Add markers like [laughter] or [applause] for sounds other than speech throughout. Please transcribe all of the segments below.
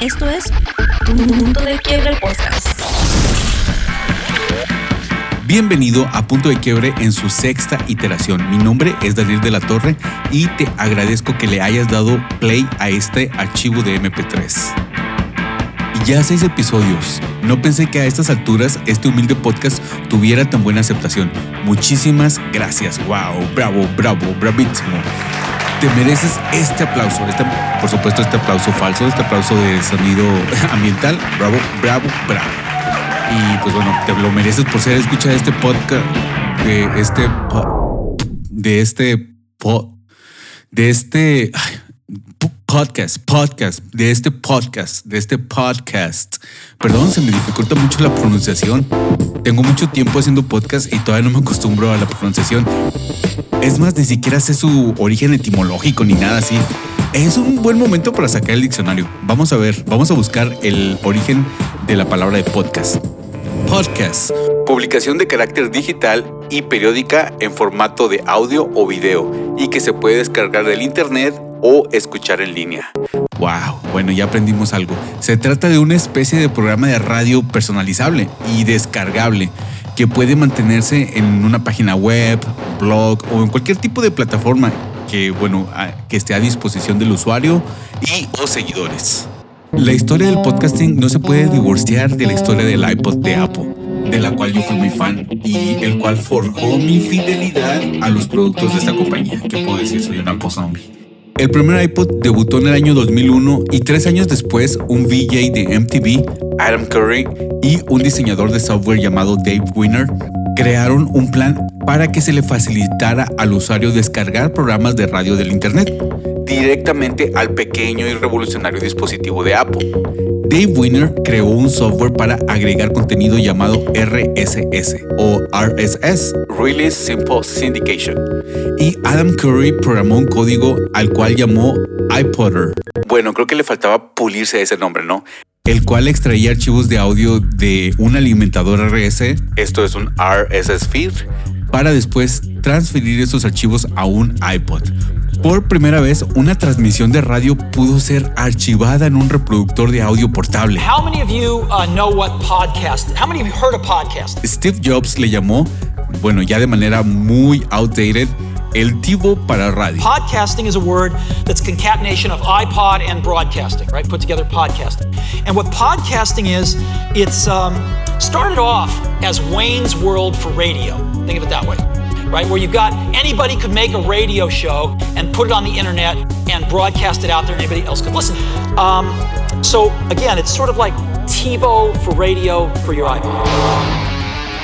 Esto es Punto de Quiebre Podcast. Bienvenido a Punto de Quiebre en su sexta iteración. Mi nombre es Daniel de la Torre y te agradezco que le hayas dado play a este archivo de MP3. Ya seis episodios. No pensé que a estas alturas este humilde podcast tuviera tan buena aceptación. Muchísimas gracias. Wow, bravo, bravo, bravísimo. Te mereces este aplauso, este, por supuesto este aplauso falso, este aplauso de sonido [laughs] ambiental. Bravo, bravo, bravo. Y pues bueno, te lo mereces por ser escucha de este podcast, de este, de este, de este podcast, podcast, de este podcast, de este podcast. Perdón, se me dificulta mucho la pronunciación. Tengo mucho tiempo haciendo podcast y todavía no me acostumbro a la pronunciación. Es más, ni siquiera sé su origen etimológico ni nada así. Es un buen momento para sacar el diccionario. Vamos a ver, vamos a buscar el origen de la palabra de podcast. Podcast, publicación de carácter digital y periódica en formato de audio o video y que se puede descargar del internet o escuchar en línea. Wow, bueno, ya aprendimos algo. Se trata de una especie de programa de radio personalizable y descargable que puede mantenerse en una página web, blog o en cualquier tipo de plataforma que, bueno, que esté a disposición del usuario y o seguidores. La historia del podcasting no se puede divorciar de la historia del iPod de Apple, de la cual yo fui muy fan y el cual forjó mi fidelidad a los productos de esta compañía. ¿Qué puedo decir? Soy un Apple zombie. El primer iPod debutó en el año 2001 y tres años después un VJ de MTV, Adam Curry, y un diseñador de software llamado Dave Winner crearon un plan para que se le facilitara al usuario descargar programas de radio del Internet directamente al pequeño y revolucionario dispositivo de Apple. Dave Winner creó un software para agregar contenido llamado RSS o RSS, Really Simple Syndication, y Adam Curry programó un código al cual llamó iPodder. Bueno, creo que le faltaba pulirse ese nombre, ¿no? el cual extraía archivos de audio de un alimentador RS, esto es un RSS feed, para después transferir esos archivos a un iPod. Por primera vez, una transmisión de radio pudo ser archivada en un reproductor de audio portable. Steve Jobs le llamó, bueno, ya de manera muy outdated, el TiVo para radio. Podcasting is a word that's concatenation of iPod and broadcasting, right? Put together podcasting. And what podcasting is, it's um, started off as Wayne's World for radio. Think of it that way right? Where you've got anybody could make a radio show and put it on the internet and broadcast it out there, and anybody else could listen. Um, so again, it's sort of like TiVo for radio for your iPod.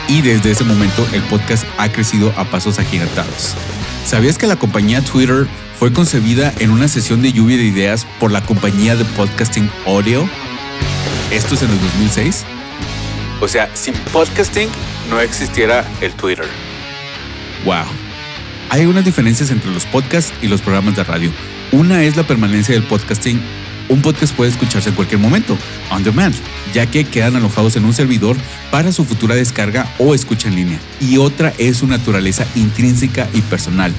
Y desde ese momento el podcast ha crecido a pasos agigantados. ¿Sabías que la compañía Twitter fue concebida en una sesión de lluvia de ideas por la compañía de podcasting Audio? Esto es en el 2006. O sea, sin podcasting no existiera el Twitter. Wow. Hay algunas diferencias entre los podcasts y los programas de radio. Una es la permanencia del podcasting. Un podcast puede escucharse en cualquier momento, on demand, ya que quedan alojados en un servidor para su futura descarga o escucha en línea. Y otra es su naturaleza intrínseca y personal.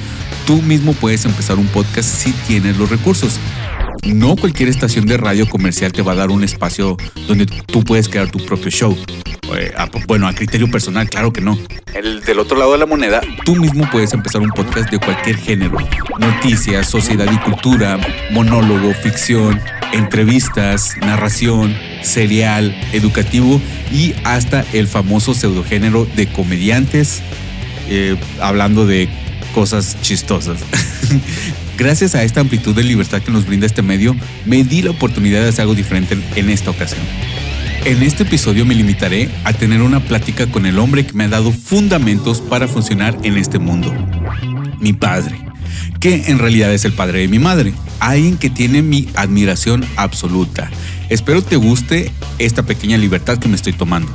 Tú mismo puedes empezar un podcast si tienes los recursos. No cualquier estación de radio comercial te va a dar un espacio donde tú puedes crear tu propio show. Eh, bueno, a criterio personal, claro que no. El, del otro lado de la moneda, tú mismo puedes empezar un podcast de cualquier género. Noticias, sociedad y cultura, monólogo, ficción, entrevistas, narración, serial, educativo y hasta el famoso pseudogénero de comediantes eh, hablando de cosas chistosas. [laughs] Gracias a esta amplitud de libertad que nos brinda este medio, me di la oportunidad de hacer algo diferente en esta ocasión. En este episodio me limitaré a tener una plática con el hombre que me ha dado fundamentos para funcionar en este mundo. Mi padre, que en realidad es el padre de mi madre, alguien que tiene mi admiración absoluta. Espero te guste esta pequeña libertad que me estoy tomando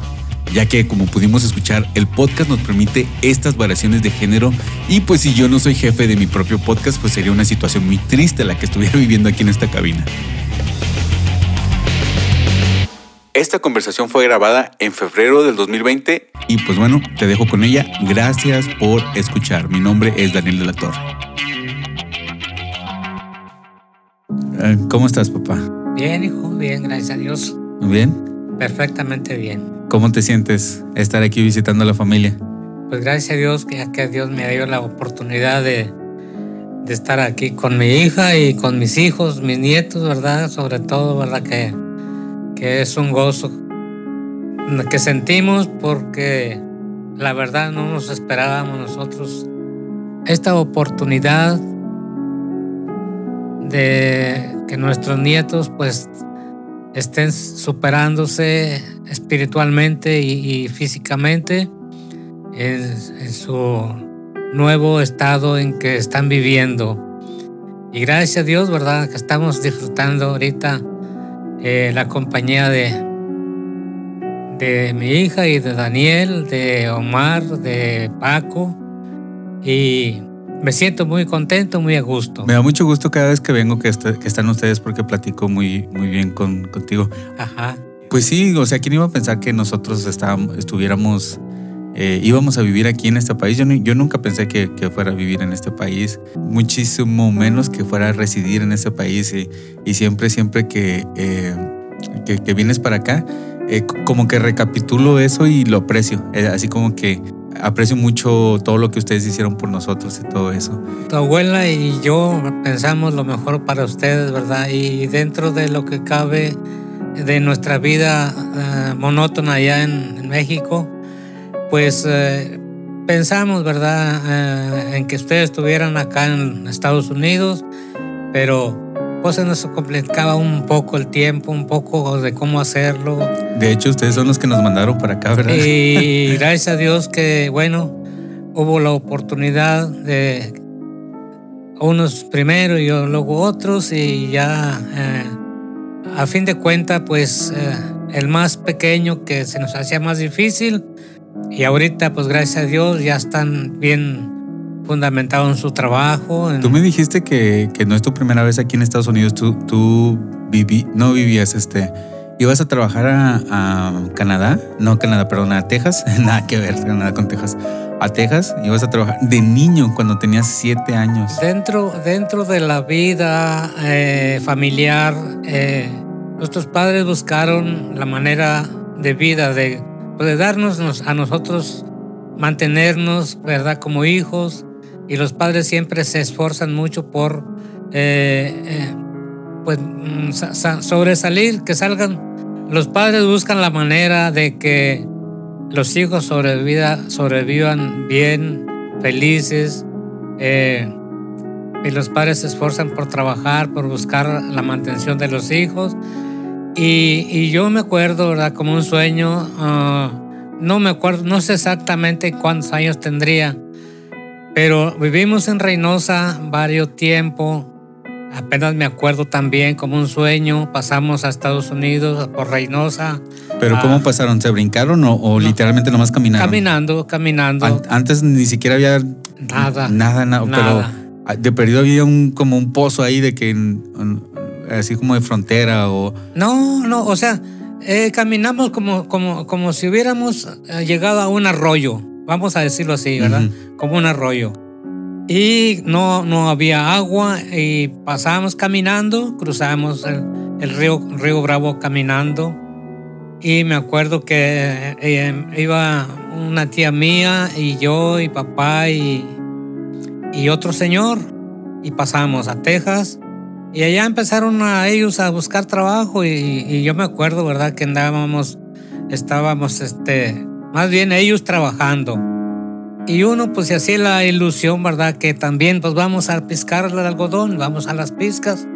ya que como pudimos escuchar, el podcast nos permite estas variaciones de género y pues si yo no soy jefe de mi propio podcast, pues sería una situación muy triste la que estuviera [laughs] viviendo aquí en esta cabina. Esta conversación fue grabada en febrero del 2020 y pues bueno, te dejo con ella. Gracias por escuchar. Mi nombre es Daniel de la Torre. Eh, ¿Cómo estás, papá? Bien, hijo, bien, gracias a Dios. ¿Bien? Perfectamente bien. ¿Cómo te sientes estar aquí visitando a la familia? Pues gracias a Dios que, que Dios me dio la oportunidad de, de estar aquí con mi hija y con mis hijos, mis nietos, ¿verdad? Sobre todo, ¿verdad? Que, que es un gozo que sentimos porque la verdad no nos esperábamos nosotros esta oportunidad de que nuestros nietos pues estén superándose espiritualmente y, físicamente en, su nuevo estado en que están viviendo. Y gracias a Dios, ¿verdad? Que estamos disfrutando ahorita eh, la compañía de, de mi hija y de Daniel, de Omar, de Paco. Y me siento muy contento, muy a gusto. Me da mucho gusto cada vez que vengo que, que están ustedes porque platico muy, muy bien con, contigo. Ajá. Pues sí, o sea, ¿quién iba a pensar que nosotros estábamos, estuviéramos, eh, íbamos a vivir aquí en este país? Yo, yo nunca pensé que, que, fuera a vivir en este país, muchísimo menos que fuera a residir en este país y, y siempre, siempre que, eh, que, que, vienes para acá, eh, como que recapitulo eso y lo aprecio, así como que aprecio mucho todo lo que ustedes hicieron por nosotros y todo eso. Tu abuela y yo pensamos lo mejor para ustedes, ¿verdad? Y dentro de lo que cabe de nuestra vida uh, monótona allá en, México, pues uh, pensamos, ¿verdad?, uh, en que ustedes estuvieran acá en Estados Unidos, pero se nos complicaba un poco el tiempo, un poco de cómo hacerlo. De hecho, ustedes son los que nos mandaron para acá, ¿verdad? Y [laughs] gracias a Dios que, bueno, hubo la oportunidad de unos primero y luego otros y ya eh, a fin de cuentas, pues eh, el más pequeño que se nos hacía más difícil y ahorita, pues gracias a Dios, ya están bien fundamentado en su trabajo. En... Tú me dijiste que, que, no es tu primera vez aquí en Estados Unidos. Tú, tú viví, no vivías, este, ibas a trabajar a, a, Canadá, no Canadá, perdón, a Texas, [laughs] nada que ver, nada con Texas. A Texas ibas a trabajar de niño cuando tenías siete años. Dentro, dentro de la vida eh, familiar, eh, nuestros padres buscaron la manera de vida de, de darnos a nosotros mantenernos, ¿verdad? Como hijos, y los padres siempre se esforzan mucho por eh, eh, pues, sobresalir, que salgan. Los padres buscan la manera de que los hijos sobreviva, sobrevivan bien, felices. Eh, y los padres se esfuerzan por trabajar, por buscar la mantención de los hijos. Y, yo me acuerdo, ¿verdad? Como un sueño, uh, no me acuerdo, no sé exactamente cuántos años tendría, pero vivimos en Reynosa varios tiempo. Apenas me acuerdo también como un sueño. Pasamos a Estados Unidos por Reynosa. ¿Pero a... cómo pasaron? ¿Se brincaron o, o no, literalmente nomás caminaron? Caminando, caminando. Antes ni siquiera había nada. Nada, nada. nada. Pero de perdido había un, como un pozo ahí de que así como de frontera o... No, no, o sea, eh, caminamos como, como, como si hubiéramos eh, llegado a un arroyo vamos a decirlo así, ¿verdad? Uh -huh. Como un arroyo. Y no, no había agua y pasábamos caminando, cruzamos el, el río, río Bravo caminando. Y me acuerdo que eh, iba una tía mía y yo y papá y, y otro señor. Y pasamos a Texas. Y allá empezaron a ellos a buscar trabajo y, y yo me acuerdo, ¿verdad? Que andábamos, estábamos, este, más bien ellos trabajando. Y uno pues se hacía la ilusión, ¿verdad? Que también pues vamos a piscar el algodón, vamos a las piscas.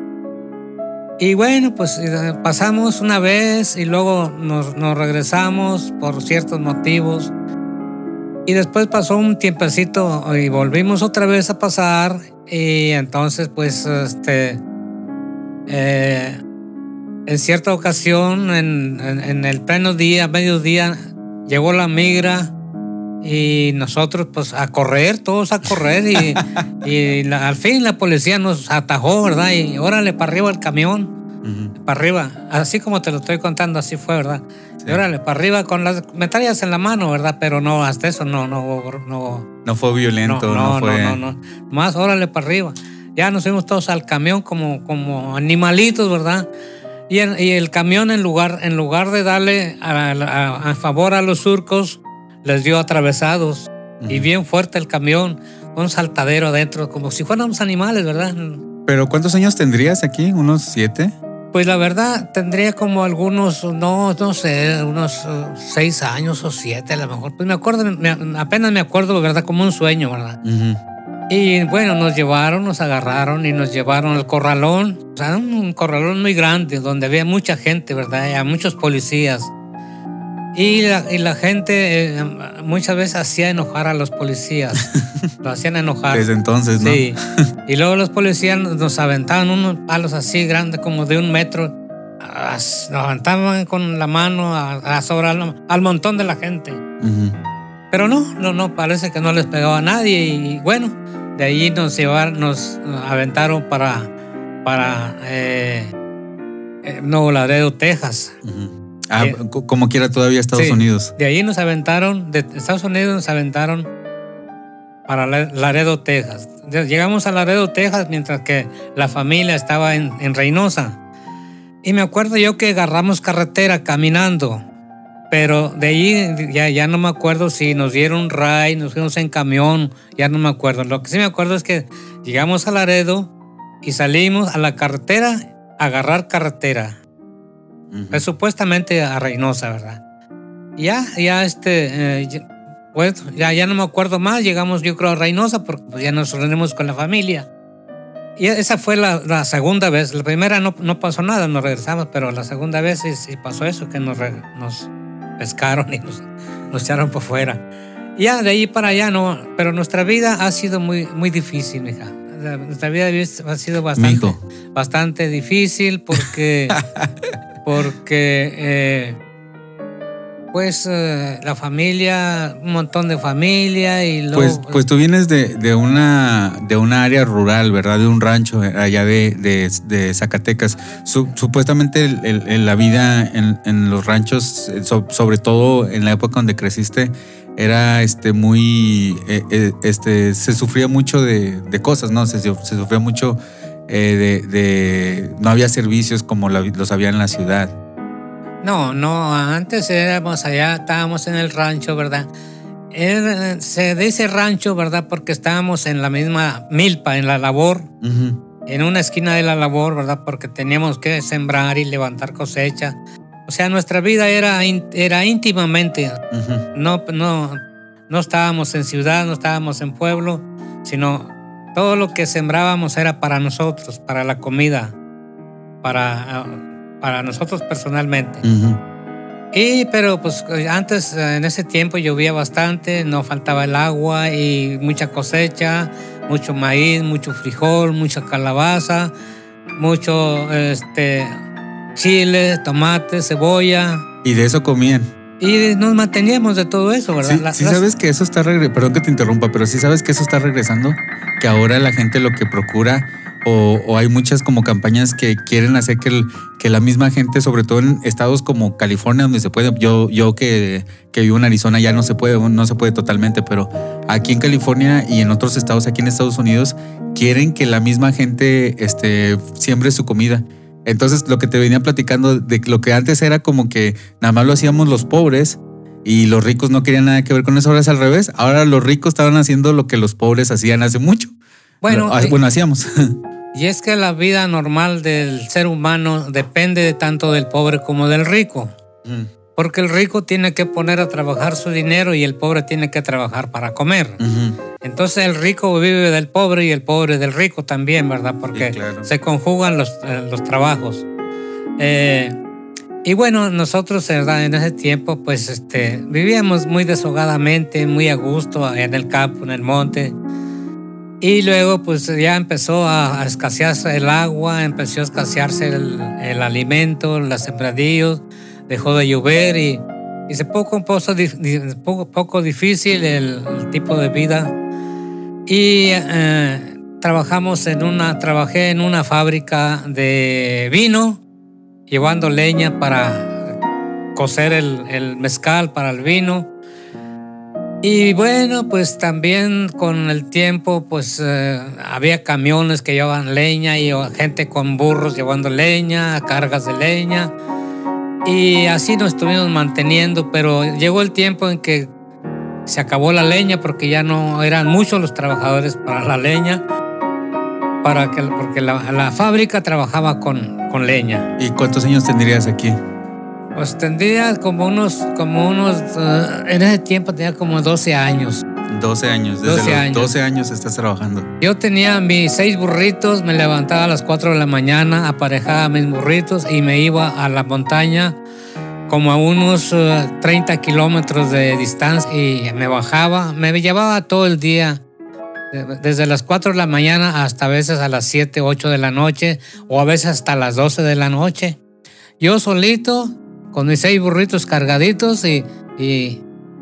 Y bueno, pues pasamos una vez y luego nos, nos regresamos por ciertos motivos. Y después pasó un tiempecito y volvimos otra vez a pasar. Y entonces pues este... Eh, en cierta ocasión, en, en, en el pleno día, mediodía, llegó la migra y nosotros pues a correr, todos a correr y, [laughs] y la, al fin la policía nos atajó, ¿verdad? Y órale para arriba el camión, uh -huh. para arriba, así como te lo estoy contando, así fue, ¿verdad? Sí. Y órale para arriba con las metrallas en la mano, ¿verdad? Pero no, hasta eso no, no, no. No fue violento, no, no, no fue. No, no, no, más órale para arriba. ya nos fuimos todos al camión como, como animalitos, ¿verdad? Y, el- y el camión en lugar, en lugar de darle a, a- a favor a los surcos, les dio atravesados. Y bien fuerte el camión, un saltadero adentro, como si fuéramos animales, ¿verdad? Pero ¿cuántos años tendrías aquí? ¿Unos siete? Pues la verdad, tendría como algunos, no, no sé, unos eh, seis años o siete a lo mejor. Pues me acuerdo, me- apenas me acuerdo, ¿verdad? Como un sueño, ¿verdad? Ujú. Y bueno, nos llevaron, nos agarraron y nos llevaron al corralón. O sea, un, corralón muy grande donde había mucha gente, ¿verdad? Y a muchos policías. Y la, y la gente eh, muchas veces hacía enojar a los policías. [laughs] Lo hacían enojar. Desde entonces, ¿no? Sí. Y luego los policías nos aventaban unos palos así grandes, como de un metro. Nos aventaban con la mano a, a sobre al, montón de la gente. Ujú. Pero no, no, no, parece que no les pegaba a nadie. Y bueno, de ahí nos llevaron, nos aventaron para, para eh, eh, Nuevo Laredo, Texas. Ah, Eh, co- como quiera todavía Estados Sí. Unidos. De ahí nos aventaron, de Estados Unidos nos aventaron para La- Laredo, Texas. Llegamos a Laredo, Texas, mientras que la familia estaba en, en Reynosa. Y me acuerdo yo que agarramos carretera caminando, pero de ahí ya, ya no me acuerdo si nos dieron ray, nos fuimos en camión, ya no me acuerdo. Lo que sí me acuerdo es que llegamos a Laredo y salimos a la carretera a agarrar carretera. Ujú. Pues, supuestamente a Reynosa, ¿verdad? Ya, ya este, eh, ya- pues ya, ya no me acuerdo más, llegamos yo creo a Reynosa porque pues, ya nos reunimos con la familia. Y esa fue la, la segunda vez, la primera no, no pasó nada, nos regresamos, pero la segunda vez sí, sí pasó eso, que nos, nos pescaron y nos, nos echaron por fuera. Ya de ahí para allá no, pero nuestra vida ha sido muy, muy difícil, mija. Nuestra vida ha sido bastante, Mijo. bastante difícil porque [laughs] porque eh, pues eh, la familia, un montón de familia y luego Pues, pues tú vienes de, de una de una área rural, ¿verdad? De un rancho eh, allá de, de- de Zacatecas. Su- supuestamente el- el- el- la vida en, en los ranchos, eh, so- sobre todo en la época donde creciste, era este muy este se sufría mucho de, de cosas, ¿no? Se, se sufría mucho eh, de, de- no había servicios como la- los había en la ciudad. No, no, antes éramos allá, estábamos en el rancho, ¿verdad? Era- se dice rancho, ¿verdad? Porque estábamos en la misma milpa, en la labor, en una esquina de la labor, ¿verdad? Porque teníamos que sembrar y levantar cosecha. O sea, nuestra vida era, era íntimamente no, no, no estábamos en ciudad, no estábamos en pueblo, sino todo lo que sembrábamos era para nosotros, para la comida, para, ah, para nosotros personalmente. Ujú. Y pero pues antes, en ese tiempo llovía bastante, no faltaba el agua y mucha cosecha, mucho maíz, mucho frijol, mucha calabaza, mucho este, chile, tomate, cebolla. Y de eso comían. Y nos manteníamos de todo eso, ¿verdad? Sí, sí las- sabes que eso está regresando, perdón que te interrumpa, pero sí sabes que eso está regresando, que ahora la gente lo que procura o, o hay muchas como campañas que quieren hacer que, el- que la misma gente, sobre todo en estados como California, donde se puede, yo, yo que, que vivo en Arizona ya no se puede, no se puede totalmente, pero aquí en California y en otros estados aquí en Estados Unidos quieren que la misma gente este, siembre su comida. Entonces, lo que te venía platicando de lo que antes era como que nada más lo hacíamos los pobres y los ricos no querían nada que ver con eso, ahora es al revés. Ahora los ricos estaban haciendo lo que los pobres hacían hace mucho. Bueno, ah, eh, bueno, hacíamos. [laughs] Y es que la vida normal del ser humano depende de tanto del pobre como del rico. Porque el rico tiene que poner a trabajar su dinero y el pobre tiene que trabajar para comer. Entonces el rico vive del pobre y el pobre del rico también, ¿verdad? Porque Sí, claro. se conjugan los, eh, los trabajos. Eh, y bueno, nosotros ¿verdad? en ese tiempo pues este, vivíamos muy deshogadamente, muy a gusto en el campo, en el monte. Y luego pues ya empezó a, escasearse el agua, empezó a escasearse el, el alimento, los sembradíos, dejó de llover y, y se poco, un poco, poco, difícil el, el tipo de vida. Y eh, trabajamos en una, trabajé en una fábrica de vino, llevando leña para cocer el, el mezcal para el vino. Y bueno, pues también con el tiempo, pues eh, había camiones que llevaban leña y gente con burros llevando leña, cargas de leña. Y así nos estuvimos manteniendo, pero llegó el tiempo en que se acabó la leña porque ya no eran muchos los trabajadores para la leña, para que, porque la, la fábrica trabajaba con, con leña. ¿Y cuántos años tendrías aquí? Pues tendría como unos, como unos, eh, en ese tiempo tenía como 12 años. 12 años, desde 12 los años. 12 años estás trabajando. Yo tenía mis seis burritos, me levantaba a las 4 de la mañana, aparejaba mis burritos y me iba a la montaña como a unos eh, 30 kilómetros de distancia y me bajaba, me llevaba todo el día, de- desde las 4 de la mañana hasta a veces a las 7, 8 de la noche o a veces hasta las 12 de la noche. Yo solito, con mis seis burritos cargaditos y, y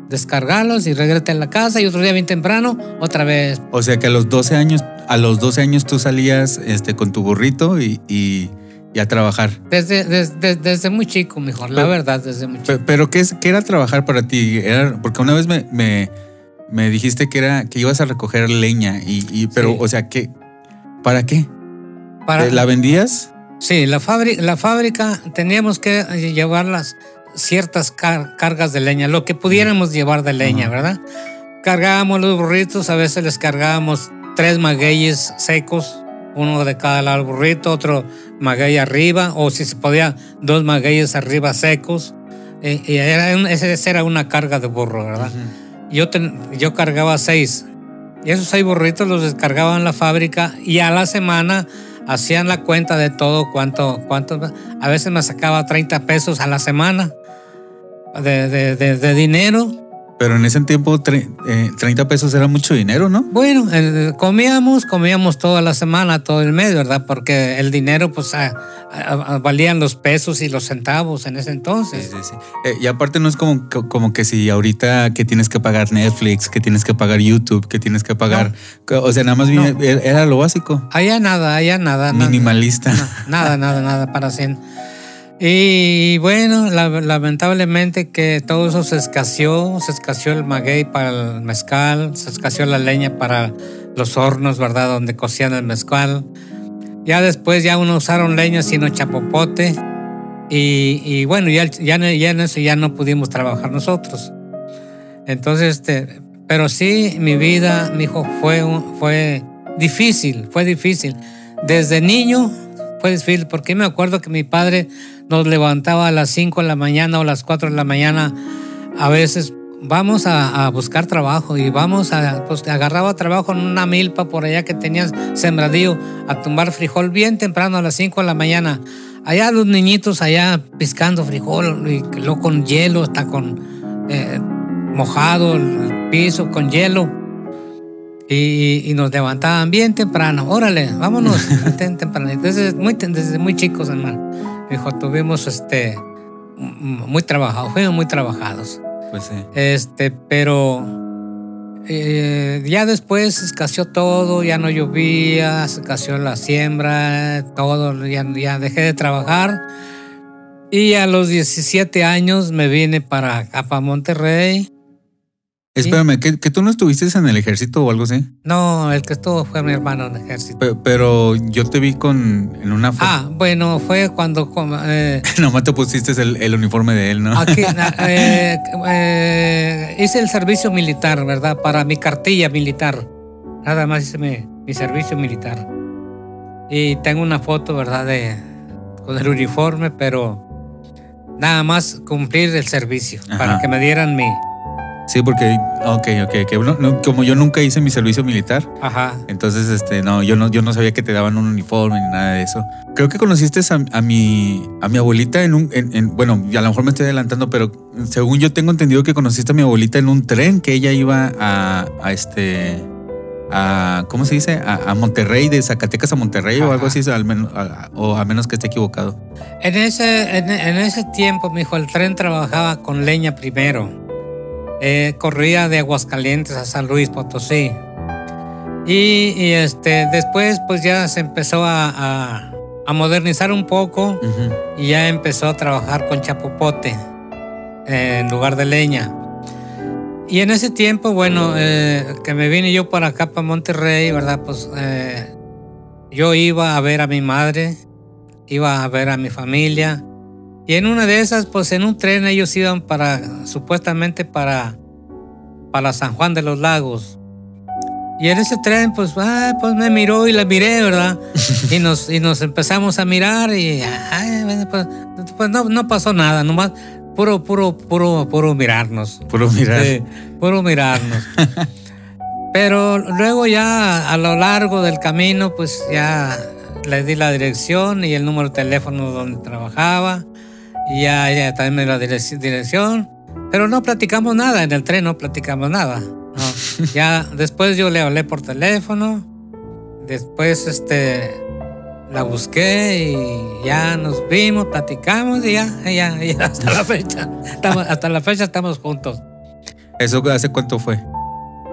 descargarlos y regresé a la casa y otro día bien temprano, otra vez O sea que a los 12 años, a los 12 años tú salías este, con tu burrito y, y- y a trabajar. Desde, desde, desde muy chico, mejor, la verdad, desde muy chico. Pero ¿qué, es, qué era trabajar para ti? Era, porque una vez me, me, me dijiste que era que ibas a recoger leña y, y- pero Sí. o sea que ¿para qué? Para, ¿La vendías? Sí, la, fábrica, la fábrica teníamos que llevar las ciertas car- cargas de leña, lo que pudiéramos llevar de leña. ¿verdad? Cargábamos los burritos, a veces les cargábamos tres magueyes secos, uno de cada lado del burrito, otro maguey arriba, o si se podía, dos magueyes arriba secos. Y, y era esa era una carga de burro, ¿verdad? yo, ten- yo cargaba seis. Y esos seis burritos los descargaba en la fábrica y a la semana hacían la cuenta de todo, cuánto, cuánto. A veces me sacaba 30 pesos a la semana de, de- de- de dinero. Pero en ese tiempo tre- eh, 30 pesos era mucho dinero, ¿no? Bueno, eh, comíamos, comíamos toda la semana, todo el mes, ¿verdad? Porque el dinero, pues, ah, ah, valían los pesos y los centavos en ese entonces. Sí, sí, sí. Eh, y aparte no es como, co- como que si ahorita que tienes que pagar Netflix, que tienes que pagar YouTube, que tienes que pagar... O sea, nada más No. era lo básico. Allá nada, allá nada. nada. Minimalista. Nada, nada, nada para hacer. Y bueno, la- lamentablemente que todo eso se escaseó, se escaseó el maguey para el mezcal, se escaseó la leña para los hornos, ¿verdad? Donde cocían el mezcal. Ya después ya uno usaron leña sino chapopote y, y bueno, ya, ya, ya en eso ya no pudimos trabajar nosotros. Entonces, este, pero sí, mi vida, mi hijo, fue, fue difícil, fue difícil. Desde niño fue difícil porque me acuerdo que mi padre nos levantaba a las 5 de la mañana o las 4 de la mañana. A veces vamos a, a buscar trabajo y vamos a, pues agarraba trabajo en una milpa por allá que tenías sembradío a tumbar frijol bien temprano a las 5 de la mañana. Allá los niñitos allá piscando frijol y luego con hielo, hasta con eh, mojado el piso con hielo. Y, y nos levantaban bien temprano. Órale, vámonos [laughs] temprano. Desde muy, desde muy chicos, hermano. Dijo, tuvimos este muy trabajados, fuimos muy trabajados. Pues sí. Este, pero eh, ya después se escaseó todo, ya no llovía, se escaseó la siembra, todo, ya, ya dejé de trabajar. Y a los 17 años me vine para acá, para Monterrey. Espérame, ¿que, que tú no estuviste en el ejército o algo así? No, el que estuvo fue mi hermano en el ejército. Pe- Pero yo te vi con en una foto. Ah, bueno, fue cuando eh, [laughs] Nomás te pusiste el, el uniforme de él, ¿no? aquí [laughs] eh, eh, hice el servicio militar, ¿verdad? Para mi cartilla militar. Nada más hice mi, mi servicio militar. Y tengo una foto, ¿verdad? De, con el uniforme, pero nada más cumplir el servicio para que me dieran mi. Sí, porque, ok, ok, que no- no, como yo nunca hice mi servicio militar, Ajá. entonces, este, no, yo no, yo no sabía que te daban un uniforme ni nada de eso. Creo que conociste a, a mi, a mi abuelita en un, en, en- bueno, y a lo mejor me estoy adelantando, pero según yo tengo entendido que conociste a mi abuelita en un tren que ella iba a, a este, a, ¿cómo se dice? A, a Monterrey, de Zacatecas a Monterrey o algo así, al menos, a- o a menos que esté equivocado. En ese, en, en ese tiempo, mi hijo, el tren trabajaba con leña primero. Eh, corría de Aguascalientes a San Luis Potosí. Y, y, este, después, pues ya se empezó a, a- a modernizar un poco y ya empezó a trabajar con chapopote eh, en lugar de leña. Y en ese tiempo, bueno, eh, que me vine yo para acá, para Monterrey, ¿verdad? Pues eh, yo iba a ver a mi madre, iba a ver a mi familia. Y en una de esas, pues en un tren ellos iban para, supuestamente para, para San Juan de los Lagos. Y en ese tren, pues, ah, pues me miró y la miré, ¿verdad? [laughs] y, nos, y nos empezamos a mirar y ay, bueno, pues, pues no, no pasó nada, nomás puro, puro, puro, puro mirarnos. Puro mirar. Sí, puro mirarnos. [laughs] Pero luego ya a lo largo del camino, pues ya le di la dirección y el número de teléfono donde trabajaba. Y ya ella también la direc- dirección. Pero no platicamos nada, en el tren no platicamos nada. no. [laughs] ya después yo le hablé por teléfono. Después este la busqué y ya nos vimos, platicamos y ya, ya, ya [laughs] hasta la fecha. Estamos- hasta la fecha estamos juntos. ¿Eso hace cuánto fue?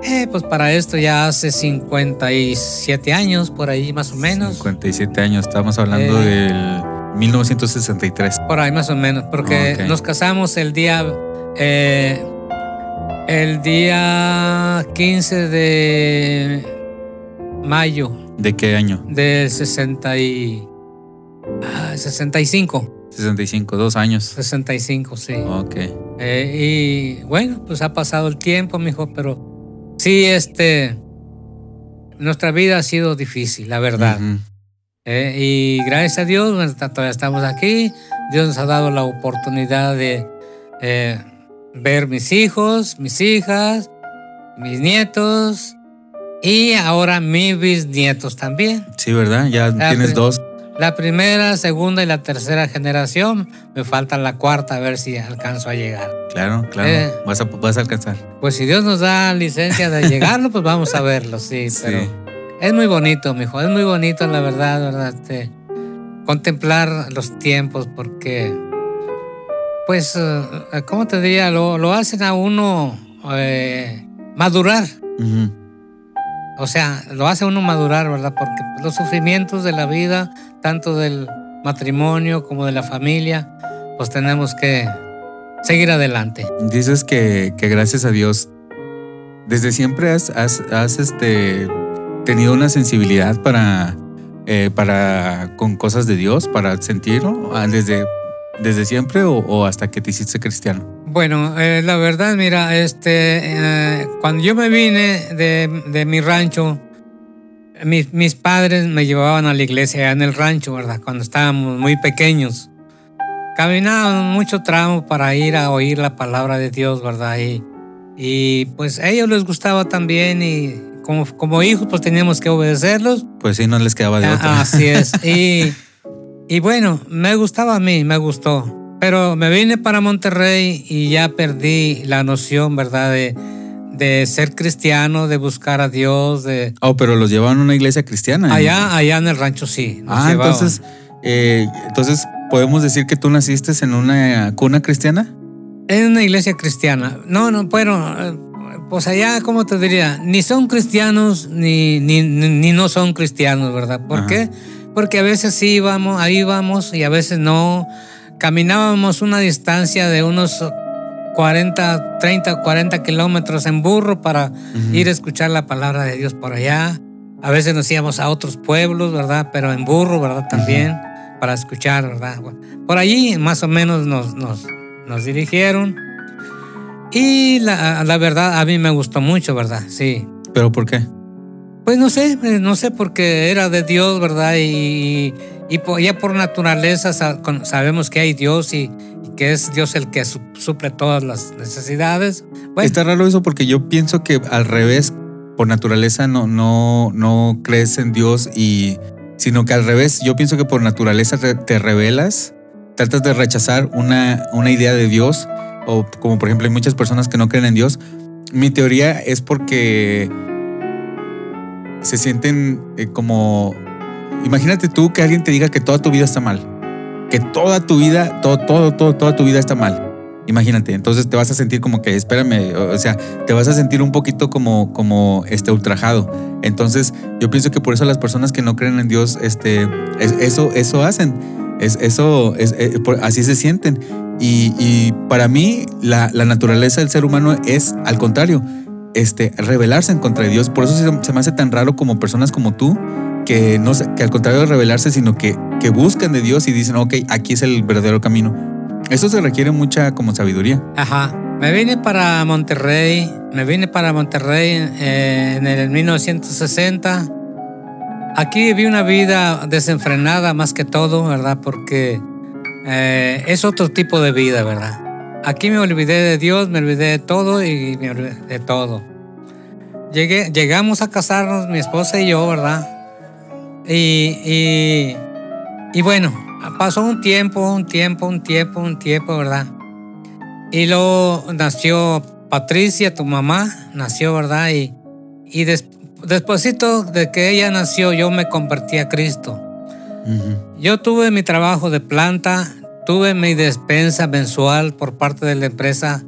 Eh, pues para esto ya hace 57 años, por ahí más o menos. 57 años, estamos hablando Eh. del 1963. Por ahí más o menos, porque Ok. nos casamos el día eh, el día 15 de mayo ¿De qué año? del 60 y, ah, 65. 65, dos años. 65, sí. Ok. Eh, y bueno, pues ha pasado el tiempo, mijo, pero sí, este, nuestra vida ha sido difícil, la verdad. Ujú. Eh, y gracias a Dios, bueno, ta- todavía estamos aquí. Dios nos ha dado la oportunidad de eh, ver mis hijos, mis hijas, mis nietos y ahora mis bisnietos también. Sí, ¿verdad? Ya tienes dos. La primera, segunda y la tercera generación. Me falta la cuarta a ver si alcanzo a llegar. Claro, claro. Eh. Vas, a, vas a alcanzar. Pues si Dios nos da licencia de llegarlo, pues vamos a verlo, sí, Sí. pero es muy bonito, mijo, es muy bonito, la verdad, verdad, este, contemplar los tiempos porque, pues, eh, ¿cómo te diría? Lo, lo hacen a uno eh, madurar, o sea, lo hace a uno madurar, ¿verdad? Porque los sufrimientos de la vida, tanto del matrimonio como de la familia, pues tenemos que seguir adelante. Dices que, que gracias a Dios, desde siempre has, has, has, este, tenido una sensibilidad para, eh, para con cosas de Dios, para sentirlo, Ah, desde, desde siempre o, o hasta que te hiciste cristiano. Bueno, eh, la verdad, mira, este, eh, cuando yo me vine de, de mi rancho, mis, mis padres me llevaban a la iglesia en el rancho, ¿verdad? Cuando estábamos muy pequeños. Caminábamos mucho tramo para ir a oír la palabra de Dios, ¿verdad? Y, y pues a ellos les gustaba también y como, como hijos pues teníamos que obedecerlos. Pues sí, no les quedaba de Ah, otra. Así es. [laughs] Y, y bueno, me gustaba a mí, me gustó. Pero me vine para Monterrey y ya perdí la noción, ¿verdad? De, de ser cristiano, de buscar a Dios, de... Oh, pero los llevaban a una iglesia cristiana. Allá, allá en el rancho sí. nos Ah, llevaban. entonces, eh, entonces, ¿podemos decir que tú naciste en una cuna cristiana? En una iglesia cristiana. No, no, bueno, pues allá, ¿cómo te diría? Ni son cristianos ni, ni, ni, ni no son cristianos, ¿verdad? ¿Por Ajá. qué? Porque a veces sí íbamos, ahí vamos y a veces no. Caminábamos una distancia de unos 40, 30, 40 kilómetros en burro para ir a escuchar la palabra de Dios por allá. A veces nos íbamos a otros pueblos, ¿verdad? Pero en burro, ¿verdad? También para escuchar, ¿verdad? Por allí más o menos nos, nos, nos dirigieron. Y la, la verdad, a mí me gustó mucho, ¿verdad? Sí. ¿Pero por qué? Pues no sé, eh, no sé, porque era de Dios, ¿verdad? Y, y po- ya por naturaleza sabemos que hay Dios y, y que es Dios el que su- suple todas las necesidades. Bueno, Está raro eso porque yo pienso que al revés, por naturaleza no, no, no crees en Dios y sino que al revés, yo pienso que por naturaleza te, te rebelas, tratas de rechazar una, una idea de Dios o como por ejemplo hay muchas personas que no creen en Dios. Mi teoría es porque se sienten eh, como imagínate tú que alguien te diga que toda tu vida está mal, que toda tu vida, todo, todo, todo, toda tu vida está mal. Imagínate, entonces te vas a sentir como que, espérame, o sea, te vas a sentir un poquito como, como este ultrajado. Entonces, yo pienso que por eso las personas que no creen en Dios, este, es- eso, eso hacen, es, eso, es, eh, por- así se sienten. Y, y para mí, la, la, naturaleza del ser humano es, al contrario, este, rebelarse en contra de Dios. Por eso se, se me hace tan raro como personas como tú, que, no, que al contrario de rebelarse, sino que, que buscan de Dios y dicen, ok, aquí es el verdadero camino. Eso se requiere mucha como sabiduría. Ajá. Me vine para Monterrey, me vine para Monterrey eh, en el 1960. Aquí viví una vida desenfrenada más que todo, ¿verdad? Porque eh, es otro tipo de vida, ¿verdad? Aquí me olvidé de Dios, me olvidé de todo y me olvidé de todo. Llegué, llegamos a casarnos, mi esposa y yo, ¿verdad? Y, y, y bueno, pasó un tiempo, un tiempo, un tiempo, un tiempo, ¿verdad? Y luego nació Patricia, tu mamá, nació, ¿verdad? Y, y despuésito de que ella nació, yo me convertí a Cristo. Yo tuve mi trabajo de planta, tuve mi despensa mensual por parte de la empresa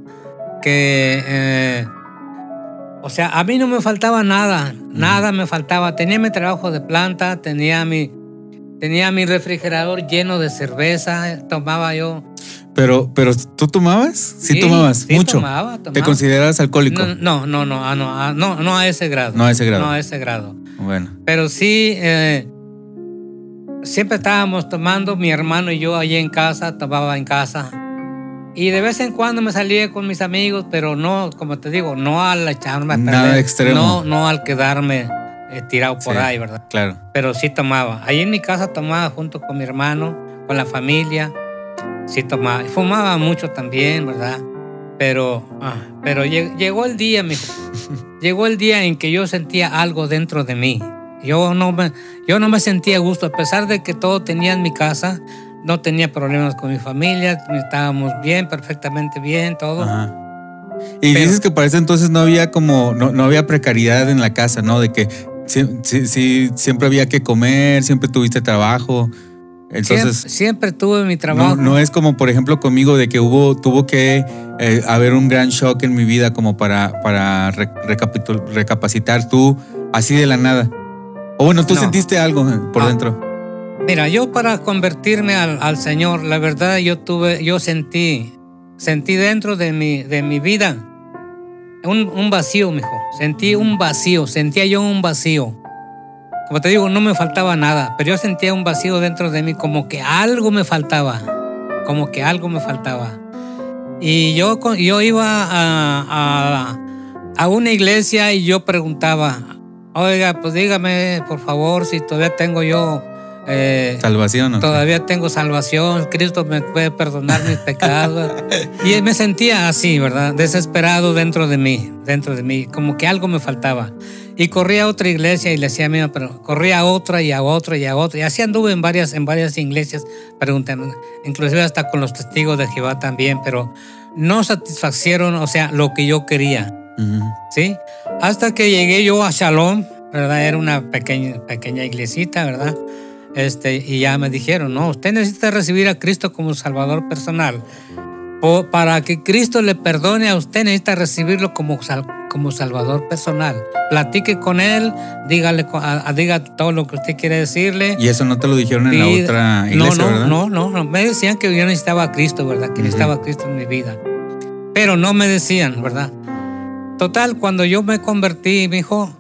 que, eh, o sea, a mí no me faltaba nada, nada me faltaba. Tenía mi trabajo de planta, tenía mi, tenía mi refrigerador lleno de cerveza, tomaba yo pero, pero ¿tú tomabas? Sí, tomabas, mucho. Tomaba, tomaba. ¿Te consideras alcohólico? No, no, no, ah, no, ah, no, no, a ese grado. No a ese grado. No a ese grado. Bueno. Pero sí, eh, siempre estábamos tomando, mi hermano y yo allí en casa, tomaba en casa. Y de vez en cuando me salía con mis amigos, pero no, como te digo, no al echarme a perder. Nada extremo. No, no al quedarme eh, tirado por ahí, ¿verdad? Claro. Pero sí tomaba. Allí en mi casa tomaba junto con mi hermano, con la familia sí tomaba, fumaba mucho también, ¿verdad? Pero, ah, pero llegó el día, mijo. [laughs] llegó el día en que yo sentía algo dentro de mí. Yo no me, yo no me sentía gusto, a pesar de que todo tenía en mi casa, no tenía problemas con mi familia, estábamos bien, perfectamente bien, todo. Y dices que para ese entonces no había como, no, no había precariedad en la casa, ¿no? De que sí, siempre había que comer, siempre tuviste trabajo. Entonces, siempre, tuve mi trabajo. No, es como, por ejemplo, conmigo de que hubo, tuvo que eh, haber un gran shock en mi vida como para, para recapacitar tú así de la nada. O bueno, tú sentiste algo por ah. dentro. Mira, yo para convertirme al, Señor, la verdad yo tuve, yo sentí, sentí dentro de mi, de mi vida un, un vacío, mijo. Sentí un vacío, sentía yo un vacío. Como te digo, no me faltaba nada, pero yo sentía un vacío dentro de mí, como que algo me faltaba, como que algo me faltaba. Y yo, yo iba a, a, una iglesia y yo preguntaba, oiga, pues dígame por favor si todavía tengo yo... Eh, salvación. Todavía tengo salvación, Cristo me puede perdonar mis pecados. [laughs] y me sentía así, ¿verdad? Desesperado dentro de mí, dentro de mí, como que algo me faltaba. Y corría a otra iglesia y le hacía mismo, pero corría a otra y a otra y a otra. Y así anduve en varias, en varias iglesias preguntando, inclusive hasta con los testigos de Jehová también, pero no satisfacieron, o sea, lo que yo quería. ¿Sí? Hasta que llegué yo a Shalom, ¿verdad? Era una pequeña, pequeña iglesita, ¿verdad? Este, y ya me dijeron, no, usted necesita recibir a Cristo como Salvador personal. O para que Cristo le perdone a usted, necesita recibirlo como, como Salvador personal. Platique con Él, dígale, diga todo lo que usted quiere decirle. Y eso no te lo dijeron en la otra iglesia, no, no, No, no, no. Me decían que yo necesitaba a Cristo, ¿verdad? Que necesitaba a Cristo en mi vida. Pero no me decían, ¿verdad? Total, cuando yo me convertí, mi hijo,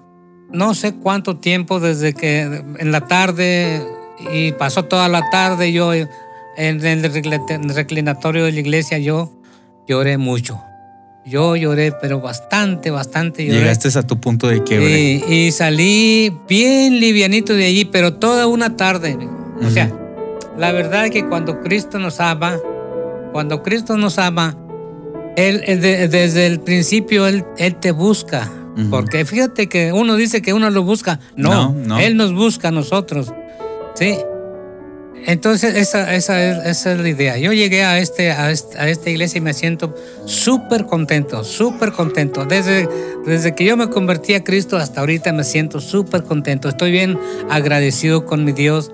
no sé cuánto tiempo desde que en la tarde y pasó toda la tarde yo en el reclinatorio de la iglesia yo lloré mucho. Yo lloré, pero bastante, bastante lloré. Llegaste a tu punto de quiebre. Y, salí bien livianito de allí, pero toda una tarde. O sea, la verdad es que cuando Cristo nos ama, cuando Cristo nos ama, Él, desde el principio Él, él te busca. Porque fíjate que uno dice que uno lo busca. No, no, Él nos busca a nosotros. Sí. Entonces, esa, esa, es, la idea. Yo llegué a, este, a, esta iglesia y me siento súper contento, súper contento. Desde, desde que yo me convertí a Cristo hasta ahorita me siento súper contento. Estoy bien agradecido con mi Dios,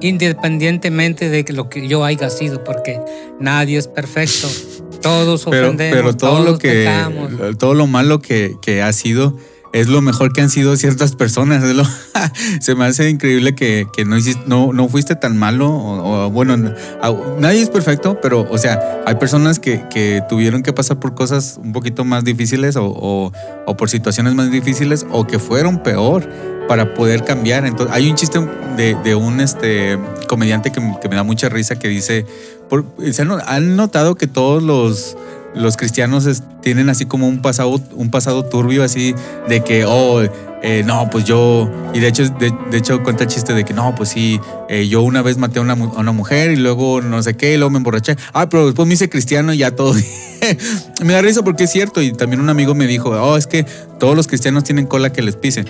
independientemente de lo que yo haya sido, porque nadie es perfecto. [laughs] Todos ofendemos, pero todo lo que, todo lo malo que, que ha sido es lo mejor que han sido ciertas personas. es lo- [laughs] se me hace increíble que, que no, hiciste, no, no fuiste tan malo. O, o, bueno, a- nadie es perfecto, pero, o sea, hay personas que, que tuvieron que pasar por cosas un poquito más difíciles o, o- o por situaciones más difíciles o que fueron peor para poder cambiar. Entonces, hay un chiste de, de un este, comediante que, que me da mucha risa que dice, por- ¿se han, han notado que todos los, los cristianos tienen así como un pasado, un pasado turbio así de que, oh, eh, no, pues yo, y de hecho, de, cuenta el chiste de que no, pues sí, eh, yo una vez maté a una, a una mujer y luego no sé qué, y luego me emborraché. Ah, pero después me hice cristiano y ya todo. [laughs] me da risa porque es cierto. Y también un amigo me dijo, oh, es que todos los cristianos tienen cola que les pise.